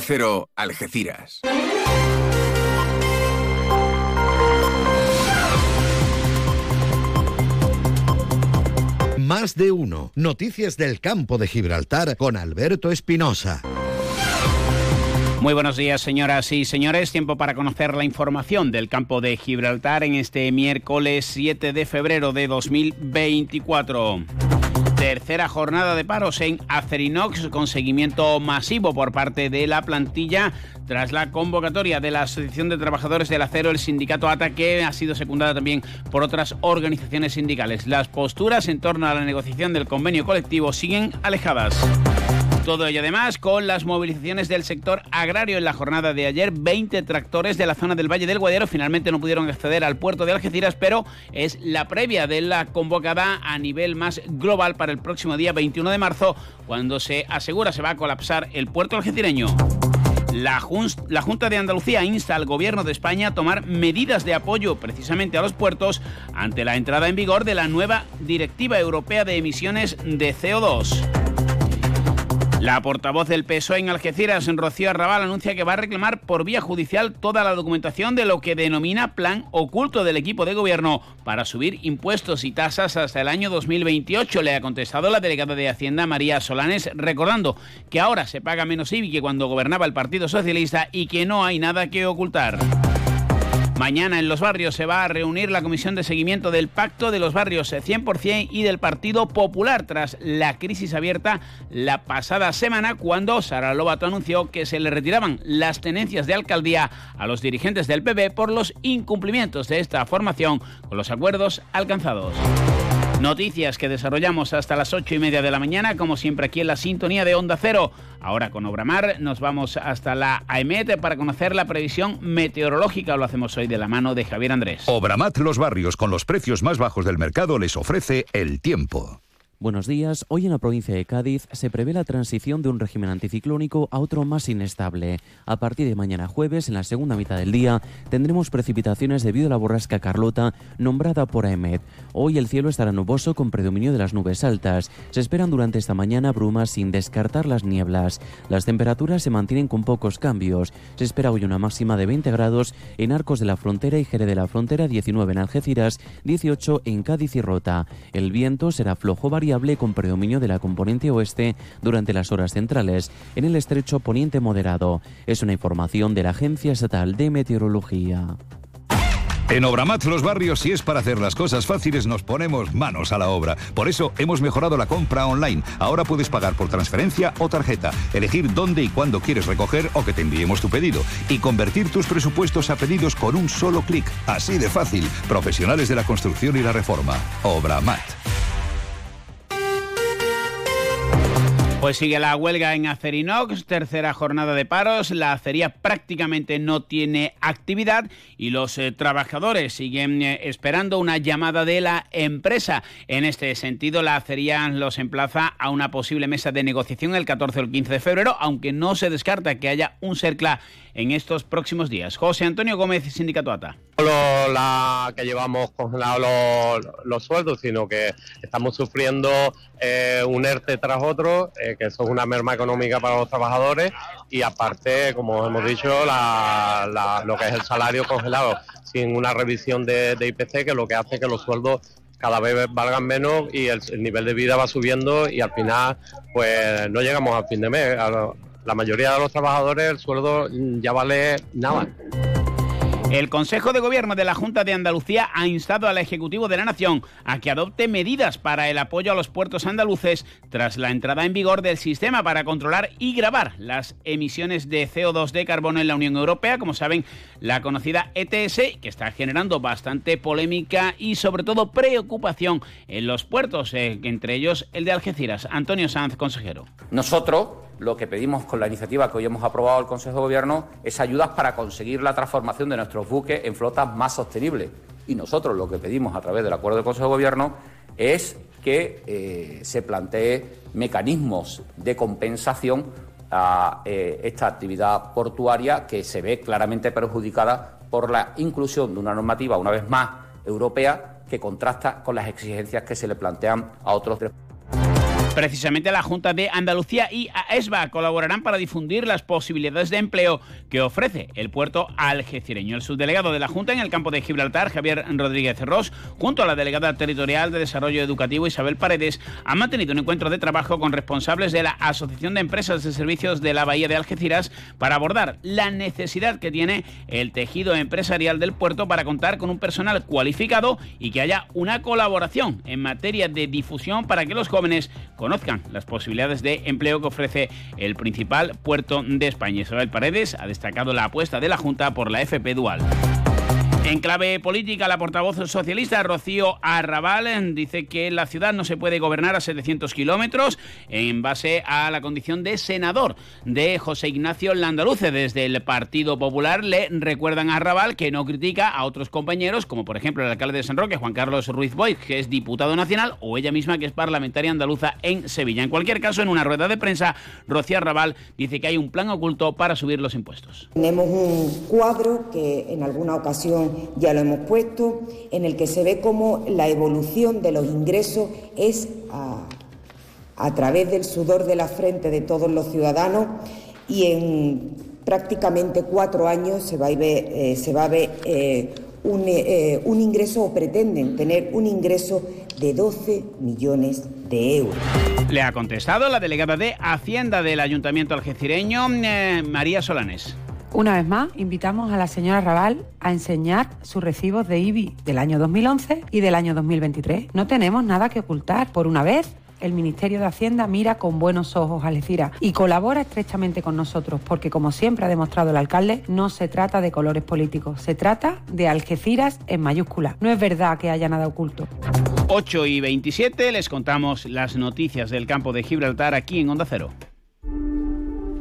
Cero Algeciras. Más de uno. Noticias del campo de Gibraltar con Alberto Espinosa. Muy buenos días, señoras y señores. Tiempo para conocer la información del campo de Gibraltar en este miércoles 7 de febrero de 2024. Tercera jornada de paros en Acerinox con seguimiento masivo por parte de la plantilla tras la convocatoria de la Asociación de Trabajadores del Acero, el sindicato ATA, que ha sido secundada también por otras organizaciones sindicales. Las posturas en torno a la negociación del convenio colectivo siguen alejadas. Todo ello además con las movilizaciones del sector agrario en la jornada de ayer. 20 tractores de la zona del Valle del Guadiaro finalmente no pudieron acceder al puerto de Algeciras, pero es la previa de la convocada a nivel más global para el próximo día 21 de marzo, cuando se asegura se va a colapsar el puerto algecireño. La, la, Junta de Andalucía insta al Gobierno de España a tomar medidas de apoyo precisamente a los puertos ante la entrada en vigor de la nueva Directiva Europea de Emisiones de CO2. La portavoz del PSOE en Algeciras, Rocío Arrabal, anuncia que va a reclamar por vía judicial toda la documentación de lo que denomina plan oculto del equipo de gobierno para subir impuestos y tasas hasta el año 2028. Le ha contestado la delegada de Hacienda, María Solanes, recordando que ahora se paga menos IBI que cuando gobernaba el Partido Socialista y que no hay nada que ocultar. Mañana en los barrios se va a reunir la comisión de seguimiento del Pacto de los Barrios 100% y del Partido Popular tras la crisis abierta la pasada semana cuando Sara Lobato anunció que se le retiraban las tenencias de alcaldía a los dirigentes del PP por los incumplimientos de esta formación con los acuerdos alcanzados. Noticias que desarrollamos hasta las ocho y media de la mañana, como siempre aquí en la sintonía de Onda Cero. Ahora con Obramar nos vamos hasta la AEMET para conocer la previsión meteorológica. Lo hacemos hoy de la mano de Javier Andrés. Obramat Los Barrios, con los precios más bajos del mercado, les ofrece el tiempo. Buenos días. Hoy en la provincia de Cádiz se prevé la transición de un régimen anticiclónico a otro más inestable. A partir de mañana jueves, en la segunda mitad del día, tendremos precipitaciones debido a la borrasca Carlota nombrada por AEMET. Hoy el cielo estará nuboso con predominio de las nubes altas. Se esperan durante esta mañana brumas sin descartar las nieblas. Las temperaturas se mantienen con pocos cambios. Se espera hoy una máxima de 20 grados en Arcos de la Frontera y Jerez de la Frontera, 19 en Algeciras, 18 en Cádiz y Rota. El viento será flojo variable con predominio de la componente oeste durante las horas centrales, en el estrecho poniente moderado. Es una información de la Agencia Estatal de Meteorología. En Obramat Los Barrios, si es para hacer las cosas fáciles, nos ponemos manos a la obra. Por eso hemos mejorado la compra online. Ahora puedes pagar por transferencia o tarjeta, elegir dónde y cuándo quieres recoger o que te enviemos tu pedido y convertir tus presupuestos a pedidos con un solo clic. Así de fácil. Profesionales de la construcción y la reforma. Obramat. Pues sigue la huelga en Acerinox, tercera jornada de paros. La acería prácticamente no tiene actividad y los eh, trabajadores siguen eh, esperando una llamada de la empresa. En este sentido, la acería los emplaza a una posible mesa de negociación el 14 o el 15 de febrero, aunque no se descarta que haya un CERCLA en estos próximos días. José Antonio Gómez, Sindicato ATA. No la que llevamos congelados los, sueldos, sino que estamos sufriendo eh, un ERTE tras otro, que eso es una merma económica para los trabajadores y aparte, como hemos dicho, lo que es el salario congelado sin una revisión de, IPC, que lo que hace que los sueldos cada vez valgan menos y el, nivel de vida va subiendo y al final pues no llegamos al fin de mes la mayoría de los trabajadores el sueldo ya vale nada. El Consejo de Gobierno de la Junta de Andalucía ha instado al Ejecutivo de la Nación a que adopte medidas para el apoyo a los puertos andaluces tras la entrada en vigor del sistema para controlar y grabar las emisiones de CO2 de carbono en la Unión Europea, como saben, la conocida ETS, que está generando bastante polémica y sobre todo preocupación en los puertos, eh, entre ellos el de Algeciras. Antonio Sanz, consejero. Nosotros lo que pedimos con la iniciativa que hoy hemos aprobado el Consejo de Gobierno es ayudas para conseguir la transformación de nuestros buques en flotas más sostenibles. Y nosotros lo que pedimos a través del acuerdo del Consejo de Gobierno es que eh, se plantee mecanismos de compensación a eh, esta actividad portuaria que se ve claramente perjudicada por la inclusión de una normativa, una vez más, europea, que contrasta con las exigencias que se le plantean a otros Precisamente la Junta de Andalucía y AESBA colaborarán para difundir las posibilidades de empleo que ofrece el puerto algecireño. El subdelegado de la Junta en el campo de Gibraltar, Javier Rodríguez Ross, junto a la delegada territorial de Desarrollo Educativo, Isabel Paredes, han mantenido un encuentro de trabajo con responsables de la Asociación de Empresas de Servicios de la Bahía de Algeciras para abordar la necesidad que tiene el tejido empresarial del puerto para contar con un personal cualificado y que haya una colaboración en materia de difusión para que los jóvenes conozcan las posibilidades de empleo que ofrece el principal puerto de España. Isabel Paredes ha destacado la apuesta de la Junta por la FP Dual. En clave política, la portavoz socialista Rocío Arrabal dice que la ciudad no se puede gobernar a 700 kilómetros en base a la condición de senador de José Ignacio Landaluce. Desde el Partido Popular le recuerdan a Arrabal que no critica a otros compañeros, como por ejemplo el alcalde de San Roque, Juan Carlos Ruiz Boyd, que es diputado nacional, o ella misma, que es parlamentaria andaluza en Sevilla. En cualquier caso, en una rueda de prensa, Rocío Arrabal dice que hay un plan oculto para subir los impuestos. Tenemos un cuadro que en alguna ocasión ya lo hemos puesto, en el que se ve cómo la evolución de los ingresos es a, través del sudor de la frente de todos los ciudadanos y en prácticamente cuatro años se va a ver, eh, eh, un, eh, un ingreso o pretenden tener un ingreso de 12 millones de euros. Le ha contestado la delegada de Hacienda del Ayuntamiento algecireño, María Solanes. Una vez más, invitamos a la señora Raval a enseñar sus recibos de IBI del año 2011 y del año 2023. No tenemos nada que ocultar. Por una vez, el Ministerio de Hacienda mira con buenos ojos a Algeciras y colabora estrechamente con nosotros, porque como siempre ha demostrado el alcalde, no se trata de colores políticos, se trata de Algeciras en mayúscula. No es verdad que haya nada oculto. 8 y 27 les contamos las noticias del campo de Gibraltar aquí en Onda Cero.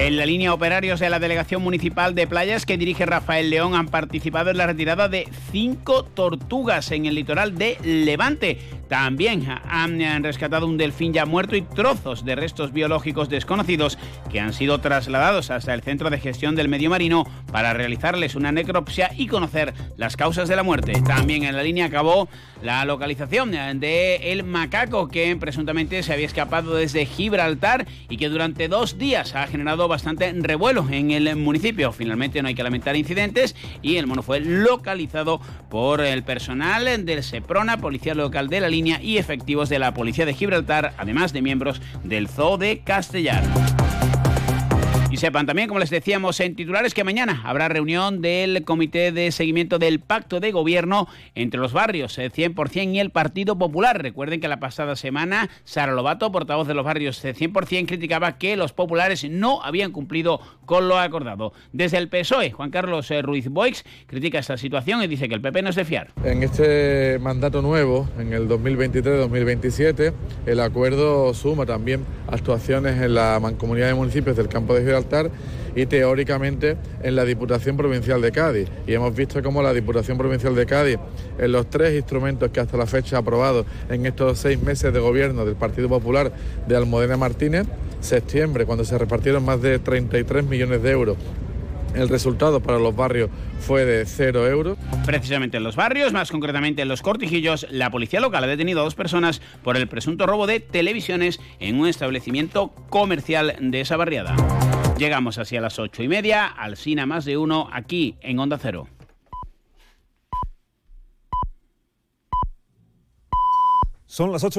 En la línea operarios de la Delegación Municipal de Playas que dirige Rafael León han participado en la retirada de cinco tortugas en el litoral de Levante. También han rescatado un delfín ya muerto y trozos de restos biológicos desconocidos que han sido trasladados hasta el Centro de Gestión del Medio Marino para realizarles una necropsia y conocer las causas de la muerte. También en la línea acabó la localización de el macaco que presuntamente se había escapado desde Gibraltar y que durante dos días ha generado bastante revuelo en el municipio. Finalmente no hay que lamentar incidentes y el mono fue localizado por el personal del SEPRONA, policía local de la línea y efectivos de la policía de Gibraltar, además de miembros del Zoo de Castellar. Y sepan también, como les decíamos en titulares, que mañana habrá reunión del Comité de Seguimiento del Pacto de Gobierno entre los barrios 100% eh, y el Partido Popular. Recuerden que la pasada semana Sara Lobato, portavoz de los barrios 100%, eh, criticaba que los populares no habían cumplido con lo acordado. Desde el PSOE, Juan Carlos eh, Ruiz Boix critica esta situación y dice que el PP no es de fiar. En este mandato nuevo, en el 2023-2027, el acuerdo suma también actuaciones en la mancomunidad de municipios del campo de Gibraltar y teóricamente en la Diputación Provincial de Cádiz. Y hemos visto cómo la Diputación Provincial de Cádiz, en los tres instrumentos que hasta la fecha ha aprobado en estos seis meses de gobierno del Partido Popular de Almodena Martínez, septiembre, cuando se repartieron más de 33 millones de euros el resultado para los barrios fue de cero euros. Precisamente en los barrios, más concretamente en los cortijillos, la policía local ha detenido a dos personas por el presunto robo de televisiones en un establecimiento comercial de esa barriada. Llegamos así a las ocho y media, al Sina más de uno, aquí en Onda Cero. Son las ocho y